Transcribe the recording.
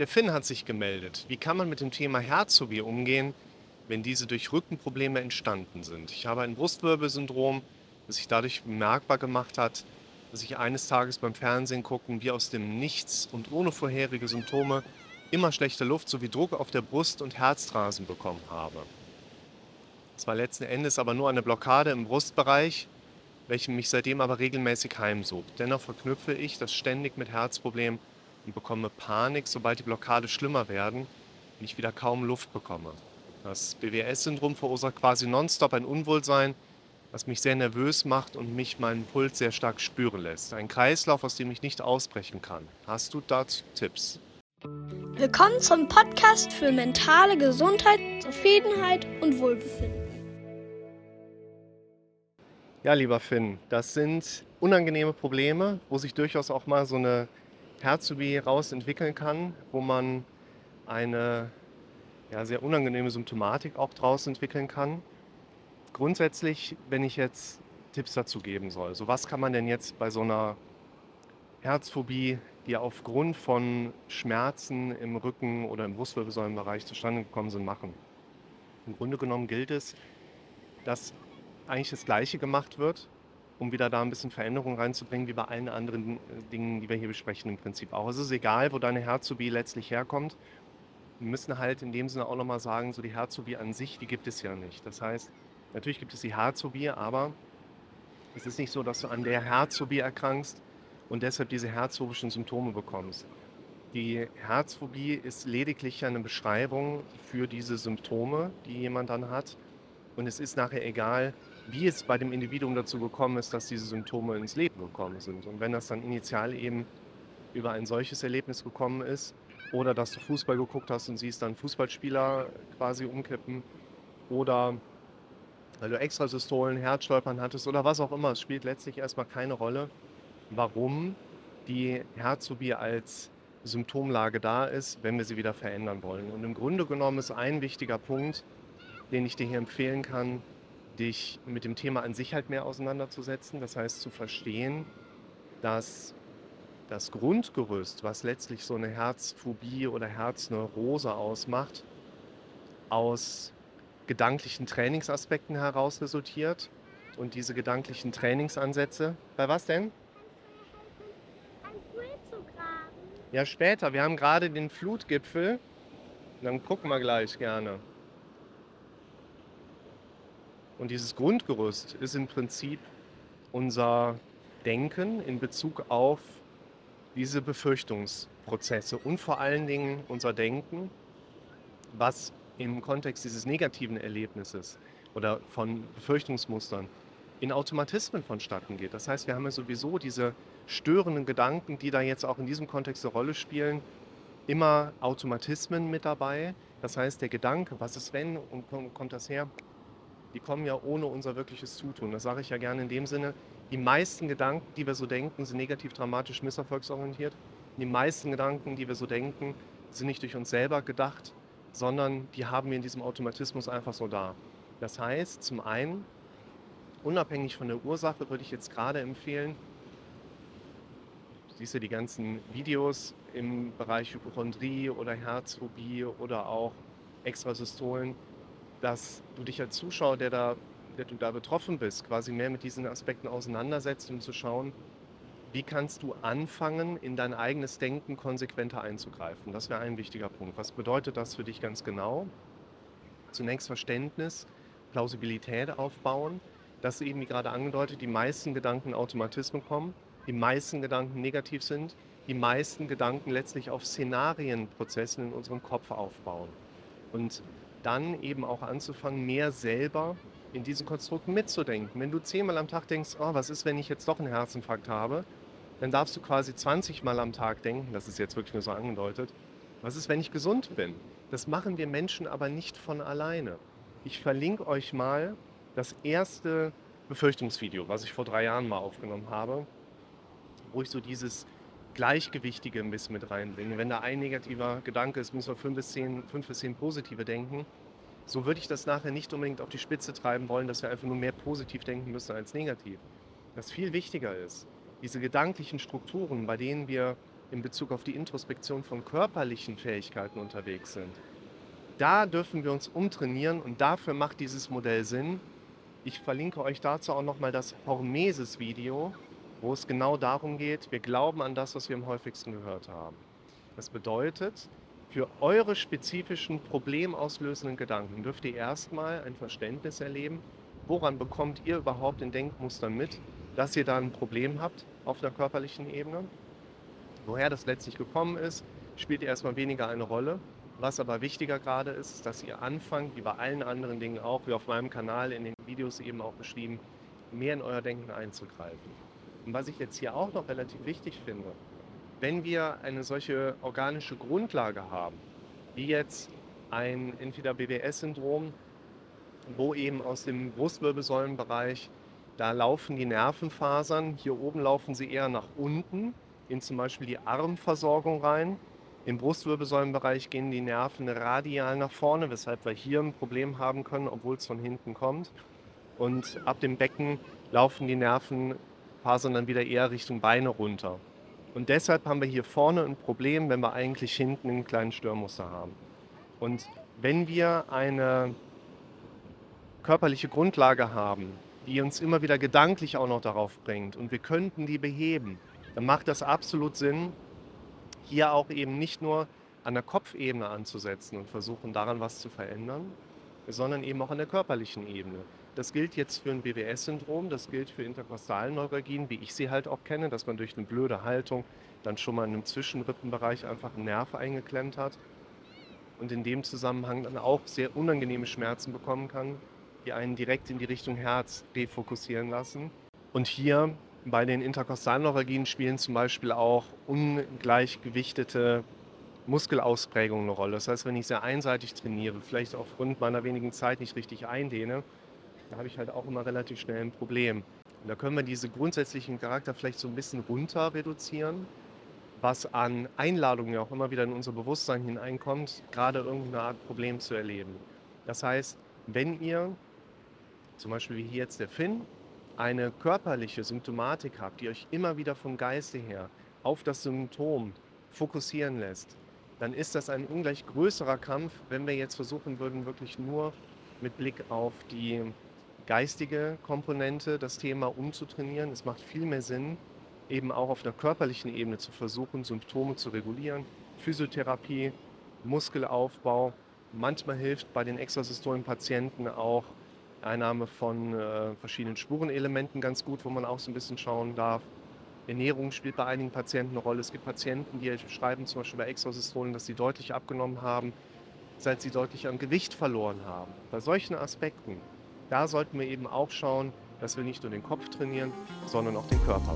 Der Finn hat sich gemeldet. Wie kann man mit dem Thema Herzphobie umgehen, wenn diese durch Rückenprobleme entstanden sind? Ich habe ein Brustwirbelsyndrom, das sich dadurch bemerkbar gemacht hat, dass ich eines Tages beim Fernsehen gucken, wie aus dem Nichts und ohne vorherige Symptome immer schlechte Luft sowie Druck auf der Brust und Herzrasen bekommen habe. Es war letzten Endes aber nur eine Blockade im Brustbereich, welche mich seitdem aber regelmäßig heimsucht. Dennoch verknüpfe ich das ständig mit Herzproblemen und bekomme Panik, sobald die Blockade schlimmer werden und ich wieder kaum Luft bekomme. Das BWS-Syndrom verursacht quasi nonstop ein Unwohlsein, was mich sehr nervös macht und mich meinen Puls sehr stark spüren lässt. Ein Kreislauf, aus dem ich nicht ausbrechen kann. Hast du dazu Tipps? Willkommen zum Podcast für mentale Gesundheit, Zufriedenheit und Wohlbefinden. Ja, lieber Finn, das sind unangenehme Probleme, wo sich durchaus auch mal so eine Herzphobie raus entwickeln kann, wo man eine ja, sehr unangenehme Symptomatik auch draus entwickeln kann. Grundsätzlich, wenn ich jetzt Tipps dazu geben soll, so was kann man denn jetzt bei so einer Herzphobie, die aufgrund von Schmerzen im Rücken oder im Brustwirbelsäulenbereich zustande gekommen sind, machen? Im Grunde genommen gilt es, dass eigentlich das Gleiche gemacht wird, um wieder da ein bisschen Veränderung reinzubringen, wie bei allen anderen äh, Dingen, die wir hier besprechen im Prinzip auch. Es ist egal, wo deine Herzphobie letztlich herkommt. Wir müssen halt in dem Sinne auch nochmal sagen, so die Herzphobie an sich, die gibt es ja nicht. Das heißt, natürlich gibt es die Herzphobie, aber es ist nicht so, dass du an der Herzphobie erkrankst und deshalb diese herzphobischen Symptome bekommst. Die Herzphobie ist lediglich eine Beschreibung für diese Symptome, die jemand dann hat. Und es ist nachher egal, wie es bei dem Individuum dazu gekommen ist, dass diese Symptome ins Leben gekommen sind. Und wenn das dann initial eben über ein solches Erlebnis gekommen ist, oder dass du Fußball geguckt hast und siehst dann Fußballspieler quasi umkippen, oder weil du Extrasystolen, Herzstolpern hattest oder was auch immer, es spielt letztlich erstmal keine Rolle, warum die Herzphobie als Symptomlage da ist, wenn wir sie wieder verändern wollen. Und im Grunde genommen ist ein wichtiger Punkt, den ich dir hier empfehlen kann, dich mit dem Thema an sich halt mehr auseinanderzusetzen. Das heißt zu verstehen, dass das Grundgerüst, was letztlich so eine Herzphobie oder Herzneurose ausmacht, aus gedanklichen Trainingsaspekten heraus resultiert. Und diese gedanklichen Trainingsansätze, bei was denn? Ja, später. Wir haben gerade den Flutgipfel. Dann gucken wir gleich gerne. Und dieses Grundgerüst ist im Prinzip unser Denken in Bezug auf diese Befürchtungsprozesse und vor allen Dingen unser Denken, was im Kontext dieses negativen Erlebnisses oder von Befürchtungsmustern in Automatismen vonstatten geht. Das heißt, wir haben ja sowieso diese störenden Gedanken, die da jetzt auch in diesem Kontext eine Rolle spielen, immer Automatismen mit dabei. Das heißt, der Gedanke, was ist wenn und kommt das her, die kommen ja ohne unser wirkliches Zutun. Das sage ich ja gerne in dem Sinne, die meisten Gedanken, die wir so denken, sind negativ dramatisch misserfolgsorientiert. Die meisten Gedanken, die wir so denken, sind nicht durch uns selber gedacht, sondern die haben wir in diesem Automatismus einfach so da. Das heißt, zum einen, unabhängig von der Ursache würde ich jetzt gerade empfehlen, du siehst ja die ganzen Videos im Bereich Hypochondrie oder Herzphobie oder auch Extrasystolen, dass du dich als Zuschauer, der, da, der du da betroffen bist, quasi mehr mit diesen Aspekten auseinandersetzt, um zu schauen, wie kannst du anfangen, in dein eigenes Denken konsequenter einzugreifen. Das wäre ein wichtiger Punkt. Was bedeutet das für dich ganz genau? Zunächst Verständnis, Plausibilität aufbauen, dass eben, wie gerade angedeutet, die meisten Gedanken Automatismen kommen, die meisten Gedanken negativ sind, die meisten Gedanken letztlich auf Szenarienprozessen in unserem Kopf aufbauen. Und dann eben auch anzufangen, mehr selber in diesen Konstrukten mitzudenken. Wenn du zehnmal am Tag denkst, oh, was ist, wenn ich jetzt doch einen Herzinfarkt habe, dann darfst du quasi 20 Mal am Tag denken, das ist jetzt wirklich nur so angedeutet, was ist, wenn ich gesund bin? Das machen wir Menschen aber nicht von alleine. Ich verlinke euch mal das erste Befürchtungsvideo, was ich vor drei Jahren mal aufgenommen habe, wo ich so dieses Gleichgewichtige bisschen mit reinbringen. Wenn da ein negativer Gedanke ist, müssen wir fünf bis zehn, fünf bis zehn positive denken. So würde ich das nachher nicht unbedingt auf die Spitze treiben wollen, dass wir einfach nur mehr positiv denken müssen als negativ. Was viel wichtiger ist, diese gedanklichen Strukturen, bei denen wir in Bezug auf die Introspektion von körperlichen Fähigkeiten unterwegs sind. Da dürfen wir uns umtrainieren und dafür macht dieses Modell Sinn. Ich verlinke euch dazu auch nochmal das Hormesis-Video, wo es genau darum geht, wir glauben an das, was wir am häufigsten gehört haben. Das bedeutet, für eure spezifischen problemauslösenden Gedanken dürft ihr erstmal ein Verständnis erleben, woran bekommt ihr überhaupt in Denkmustern mit, dass ihr da ein Problem habt auf der körperlichen Ebene. Woher das letztlich gekommen ist, spielt erstmal weniger eine Rolle. Was aber wichtiger gerade ist, ist, dass ihr anfangt, wie bei allen anderen Dingen auch, wie auf meinem Kanal in den Videos eben auch beschrieben, mehr in euer Denken einzugreifen. Und was ich jetzt hier auch noch relativ wichtig finde, wenn wir eine solche organische Grundlage haben, wie jetzt ein entweder BWS-Syndrom, wo eben aus dem Brustwirbelsäulenbereich, da laufen die Nervenfasern, hier oben laufen sie eher nach unten, in zum Beispiel die Armversorgung rein. Im Brustwirbelsäulenbereich gehen die Nerven radial nach vorne, weshalb wir hier ein Problem haben können, obwohl es von hinten kommt. Und ab dem Becken laufen die Nervenfasern dann wieder eher Richtung Beine runter. Und deshalb haben wir hier vorne ein Problem, wenn wir eigentlich hinten einen kleinen Störmuster haben. Und wenn wir eine körperliche Grundlage haben, die uns immer wieder gedanklich auch noch darauf bringt und wir könnten die beheben, dann macht das absolut Sinn, hier auch eben nicht nur an der Kopfebene anzusetzen und versuchen daran was zu verändern, sondern eben auch an der körperlichen Ebene. Das gilt jetzt für ein BWS-Syndrom, das gilt für Interkostalneuralgien, wie ich sie halt auch kenne, dass man durch eine blöde Haltung dann schon mal in einem Zwischenrippenbereich einfach einen Nerv eingeklemmt hat und in dem Zusammenhang dann auch sehr unangenehme Schmerzen bekommen kann, die einen direkt in die Richtung Herz defokussieren lassen. Und hier bei den Interkostalneuralgien spielen zum Beispiel auch ungleichgewichtete Muskelausprägungen eine Rolle. Das heißt, wenn ich sehr einseitig trainiere, vielleicht aufgrund meiner wenigen Zeit nicht richtig eindehne, da habe ich halt auch immer relativ schnell ein Problem. Und da können wir diese grundsätzlichen Charakter vielleicht so ein bisschen runter reduzieren, was an Einladungen ja auch immer wieder in unser Bewusstsein hineinkommt, gerade irgendeine Art Problem zu erleben. Das heißt, wenn ihr, zum Beispiel wie hier jetzt der Finn, eine körperliche Symptomatik habt, die euch immer wieder vom Geiste her auf das Symptom fokussieren lässt, dann ist das ein ungleich größerer Kampf, wenn wir jetzt versuchen würden, wirklich nur mit Blick auf die geistige Komponente das Thema umzutrainieren. Es macht viel mehr Sinn, eben auch auf einer körperlichen Ebene zu versuchen, Symptome zu regulieren. Physiotherapie, Muskelaufbau. Manchmal hilft bei den extrasystolen Patienten auch Einnahme von äh, verschiedenen Spurenelementen ganz gut, wo man auch so ein bisschen schauen darf. Ernährung spielt bei einigen Patienten eine Rolle. Es gibt Patienten, die schreiben zum Beispiel bei Extrasystolen, dass sie deutlich abgenommen haben, seit sie deutlich an Gewicht verloren haben. Bei solchen Aspekten da sollten wir eben auch schauen, dass wir nicht nur den Kopf trainieren, sondern auch den Körper.